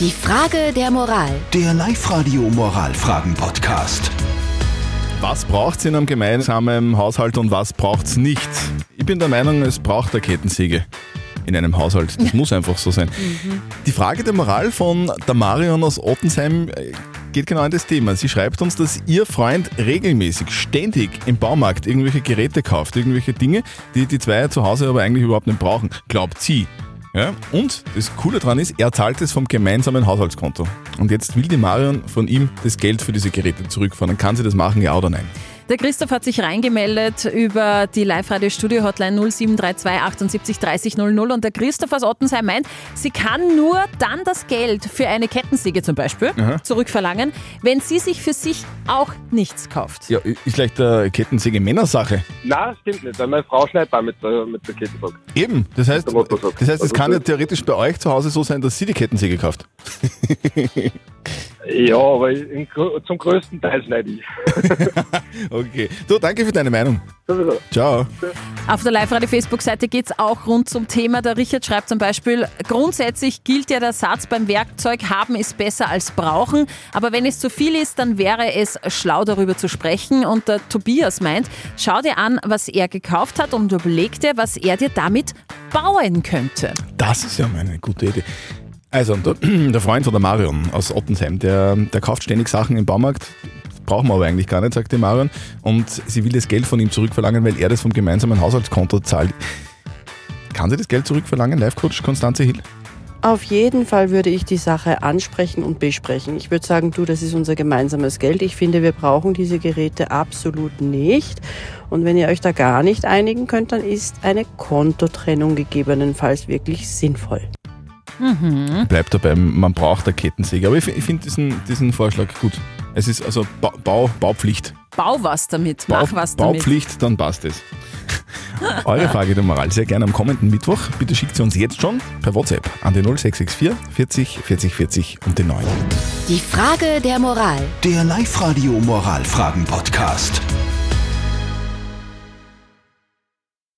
Die Frage der Moral. Der Live-Radio Moralfragen-Podcast. Was braucht es in einem gemeinsamen Haushalt und was braucht es nicht? Ich bin der Meinung, es braucht eine Kettensäge in einem Haushalt. Das muss einfach so sein. Die Frage der Moral von der Marion aus Ottensheim äh, geht genau in das Thema. Sie schreibt uns, dass ihr Freund regelmäßig, ständig im Baumarkt irgendwelche Geräte kauft, irgendwelche Dinge, die die zwei zu Hause aber eigentlich überhaupt nicht brauchen. Glaubt sie. Ja? Und das Coole daran ist, er zahlt es vom gemeinsamen Haushaltskonto. Und jetzt will die Marion von ihm das Geld für diese Geräte zurückfahren. Kann sie das machen, ja oder nein? Der Christoph hat sich reingemeldet über die Live-Radio-Studio-Hotline 0732 78 30 00 und der Christoph aus Ottensheim meint, sie kann nur dann das Geld für eine Kettensäge zum Beispiel Aha. zurückverlangen, wenn sie sich für sich auch nichts kauft. Ja, ist vielleicht der Kettensäge Männersache. Nein, stimmt nicht, weil meine Frau schneidet auch mit der, mit der Kettensäge. Eben, das heißt, das heißt, es Also kann ja theoretisch bei euch zu Hause so sein, dass sie die Kettensäge kauft. Ja, aber in, zum größten Teil schneide ich. Okay. Du, danke für deine Meinung. Sowieso. Ciao. Auf der Live-Radio-Facebook-Seite geht es auch rund zum Thema. Der Richard schreibt zum Beispiel, grundsätzlich gilt ja der Satz beim Werkzeug, haben ist besser als brauchen. Aber wenn es zu viel ist, dann wäre es schlau darüber zu sprechen. Und der Tobias meint, schau dir an, was er gekauft hat und überleg dir, was er dir damit bauen könnte. Das ist ja mal eine gute Idee. Also, der, Freund von der Marion aus Ottensheim, der, der kauft ständig Sachen im Baumarkt. Brauchen wir aber eigentlich gar nicht, sagt die Marion. Und sie will das Geld von ihm zurückverlangen, weil er das vom gemeinsamen Haushaltskonto zahlt. Kann sie das Geld zurückverlangen, Live-Coach Konstanze Hill? Auf jeden Fall würde ich die Sache ansprechen und besprechen. Ich würde sagen, du, das ist unser gemeinsames Geld. Ich finde, wir brauchen diese Geräte absolut nicht. Und wenn ihr euch da gar nicht einigen könnt, dann ist eine Kontotrennung gegebenenfalls wirklich sinnvoll. Bleibt dabei, man braucht eine Kettensäge. Aber ich, ich finde diesen, diesen Vorschlag gut. Es ist also ba Bau, Baupflicht. Bau was damit, Bau, mach was damit. Baupflicht, dann passt es. Eure Frage der Moral sehr gerne am kommenden Mittwoch. Bitte schickt sie uns jetzt schon per WhatsApp an die 0664 40 40 40 und den 9. Die Frage der Moral. Der Live-Radio Moralfragen-Podcast.